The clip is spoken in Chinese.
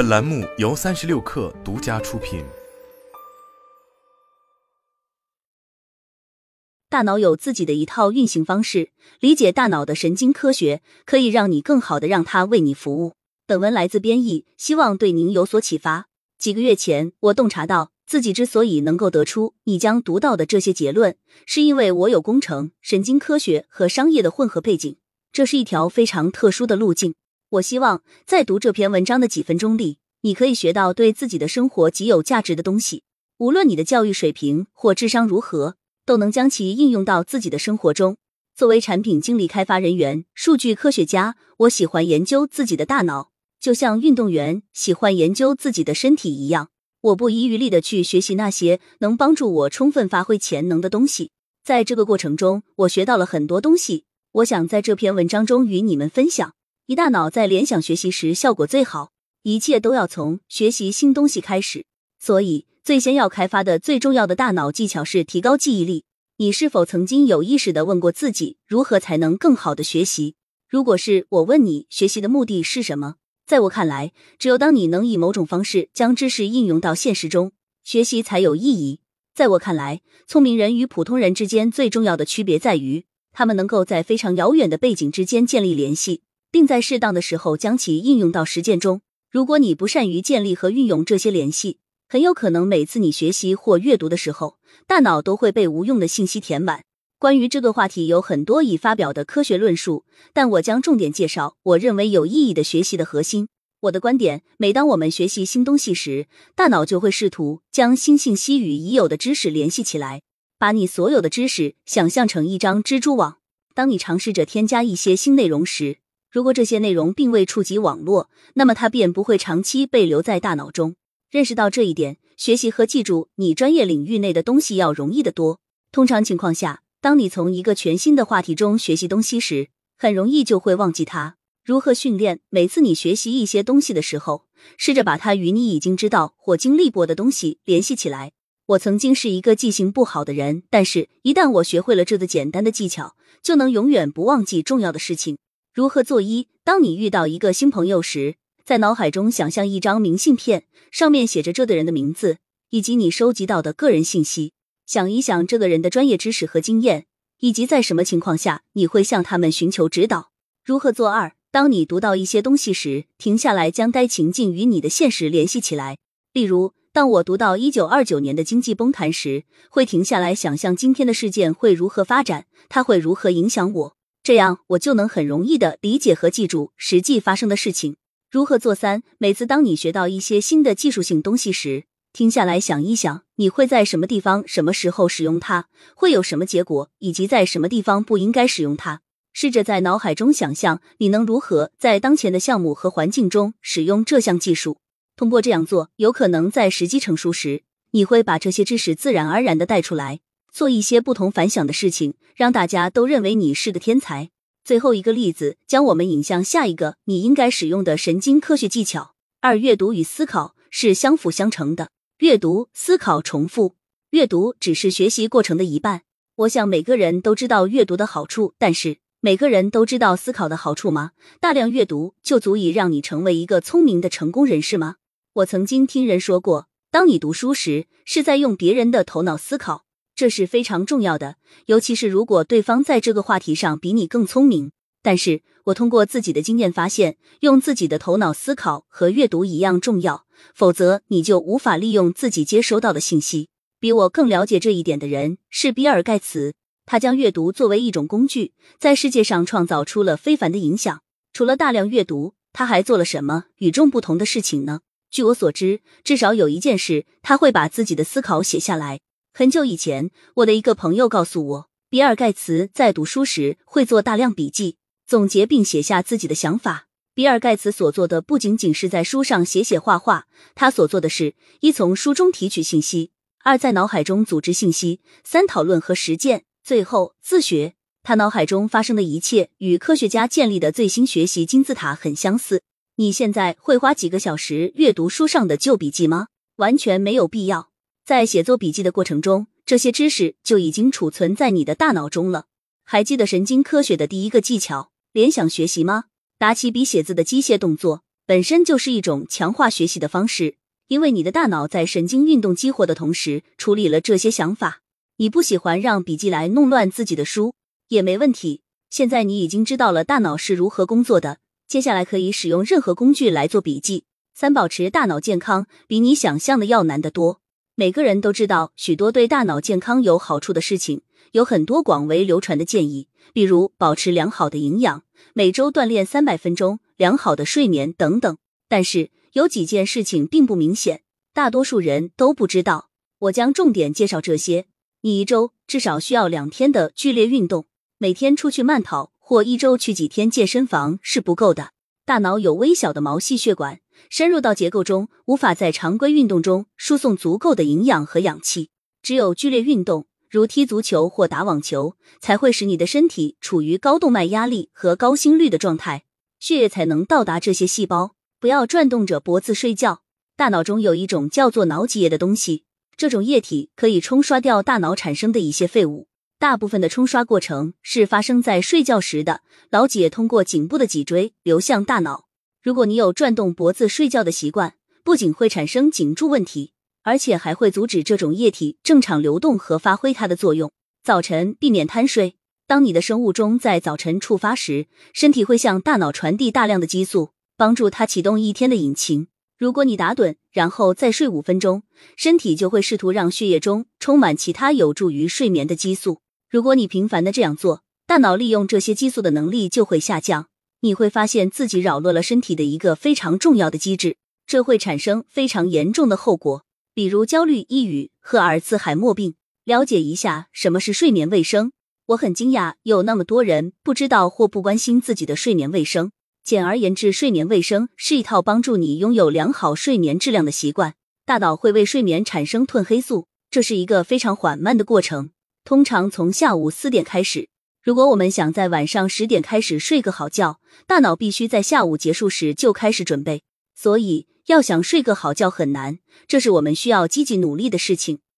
本栏目由三十六氪独家出品。大脑有自己的一套运行方式，理解大脑的神经科学，可以让你更好的让它为你服务。本文来自编译，希望对您有所启发。几个月前，我洞察到自己之所以能够得出你将读到的这些结论，是因为我有工程、神经科学和商业的混合背景，这是一条非常特殊的路径。我希望在读这篇文章的几分钟里，你可以学到对自己的生活极有价值的东西。无论你的教育水平或智商如何，都能将其应用到自己的生活中。作为产品经理、开发人员、数据科学家，我喜欢研究自己的大脑，就像运动员喜欢研究自己的身体一样。我不遗余力的去学习那些能帮助我充分发挥潜能的东西。在这个过程中，我学到了很多东西。我想在这篇文章中与你们分享。一大脑在联想学习时效果最好，一切都要从学习新东西开始。所以，最先要开发的最重要的大脑技巧是提高记忆力。你是否曾经有意识的问过自己，如何才能更好的学习？如果是我问你，学习的目的是什么？在我看来，只有当你能以某种方式将知识应用到现实中，学习才有意义。在我看来，聪明人与普通人之间最重要的区别在于，他们能够在非常遥远的背景之间建立联系。并在适当的时候将其应用到实践中。如果你不善于建立和运用这些联系，很有可能每次你学习或阅读的时候，大脑都会被无用的信息填满。关于这个话题，有很多已发表的科学论述，但我将重点介绍我认为有意义的学习的核心。我的观点：每当我们学习新东西时，大脑就会试图将新信息与已有的知识联系起来，把你所有的知识想象成一张蜘蛛网。当你尝试着添加一些新内容时，如果这些内容并未触及网络，那么它便不会长期被留在大脑中。认识到这一点，学习和记住你专业领域内的东西要容易得多。通常情况下，当你从一个全新的话题中学习东西时，很容易就会忘记它。如何训练？每次你学习一些东西的时候，试着把它与你已经知道或经历过的东西联系起来。我曾经是一个记性不好的人，但是一旦我学会了这个简单的技巧，就能永远不忘记重要的事情。如何做一？当你遇到一个新朋友时，在脑海中想象一张明信片，上面写着这个人的名字以及你收集到的个人信息。想一想这个人的专业知识和经验，以及在什么情况下你会向他们寻求指导。如何做二？当你读到一些东西时，停下来，将该情境与你的现实联系起来。例如，当我读到一九二九年的经济崩盘时，会停下来想象今天的事件会如何发展，它会如何影响我。这样，我就能很容易的理解和记住实际发生的事情。如何做三？每次当你学到一些新的技术性东西时，停下来想一想，你会在什么地方、什么时候使用它，会有什么结果，以及在什么地方不应该使用它。试着在脑海中想象你能如何在当前的项目和环境中使用这项技术。通过这样做，有可能在时机成熟时，你会把这些知识自然而然的带出来。做一些不同凡响的事情，让大家都认为你是个天才。最后一个例子将我们引向下一个你应该使用的神经科学技巧。二、阅读与思考是相辅相成的。阅读、思考重复。阅读只是学习过程的一半。我想每个人都知道阅读的好处，但是每个人都知道思考的好处吗？大量阅读就足以让你成为一个聪明的成功人士吗？我曾经听人说过，当你读书时，是在用别人的头脑思考。这是非常重要的，尤其是如果对方在这个话题上比你更聪明。但是我通过自己的经验发现，用自己的头脑思考和阅读一样重要，否则你就无法利用自己接收到的信息。比我更了解这一点的人是比尔盖茨，他将阅读作为一种工具，在世界上创造出了非凡的影响。除了大量阅读，他还做了什么与众不同的事情呢？据我所知，至少有一件事，他会把自己的思考写下来。很久以前，我的一个朋友告诉我，比尔盖茨在读书时会做大量笔记，总结并写下自己的想法。比尔盖茨所做的不仅仅是在书上写写画画，他所做的是一从书中提取信息，二在脑海中组织信息，三讨论和实践，最后自学。他脑海中发生的一切与科学家建立的最新学习金字塔很相似。你现在会花几个小时阅读书上的旧笔记吗？完全没有必要。在写作笔记的过程中，这些知识就已经储存在你的大脑中了。还记得神经科学的第一个技巧——联想学习吗？打起笔写字的机械动作，本身就是一种强化学习的方式，因为你的大脑在神经运动激活的同时处理了这些想法。你不喜欢让笔记来弄乱自己的书也没问题。现在你已经知道了大脑是如何工作的，接下来可以使用任何工具来做笔记。三、保持大脑健康比你想象的要难得多。每个人都知道许多对大脑健康有好处的事情，有很多广为流传的建议，比如保持良好的营养、每周锻炼三百分钟。良好的睡眠等等，但是有几件事情并不明显，大多数人都不知道。我将重点介绍这些。你一周至少需要两天的剧烈运动，每天出去慢跑或一周去几天健身房是不够的。大脑有微小的毛细血管，深入到结构中，无法在常规运动中输送足够的营养和氧气。只有剧烈运动，如踢足球或打网球，才会使你的身体处于高动脉压力和高心率的状态。血液才能到达这些细胞。不要转动着脖子睡觉。大脑中有一种叫做脑脊液的东西，这种液体可以冲刷掉大脑产生的一些废物。大部分的冲刷过程是发生在睡觉时的。脑脊液通过颈部的脊椎流向大脑。如果你有转动脖子睡觉的习惯，不仅会产生颈柱问题，而且还会阻止这种液体正常流动和发挥它的作用。早晨避免贪睡。当你的生物钟在早晨触发时，身体会向大脑传递大量的激素，帮助它启动一天的引擎。如果你打盹，然后再睡五分钟，身体就会试图让血液中充满其他有助于睡眠的激素。如果你频繁的这样做，大脑利用这些激素的能力就会下降。你会发现自己扰乱了身体的一个非常重要的机制，这会产生非常严重的后果，比如焦虑、抑郁和阿尔茨海默病。了解一下什么是睡眠卫生。我很惊讶，有那么多人不知道或不关心自己的睡眠卫生。简而言之，睡眠卫生是一套帮助你拥有良好睡眠质量的习惯。大脑会为睡眠产生褪黑素，这是一个非常缓慢的过程，通常从下午四点开始。如果我们想在晚上十点开始睡个好觉，大脑必须在下午结束时就开始准备。所以，要想睡个好觉很难，这是我们需要积极努力的事情。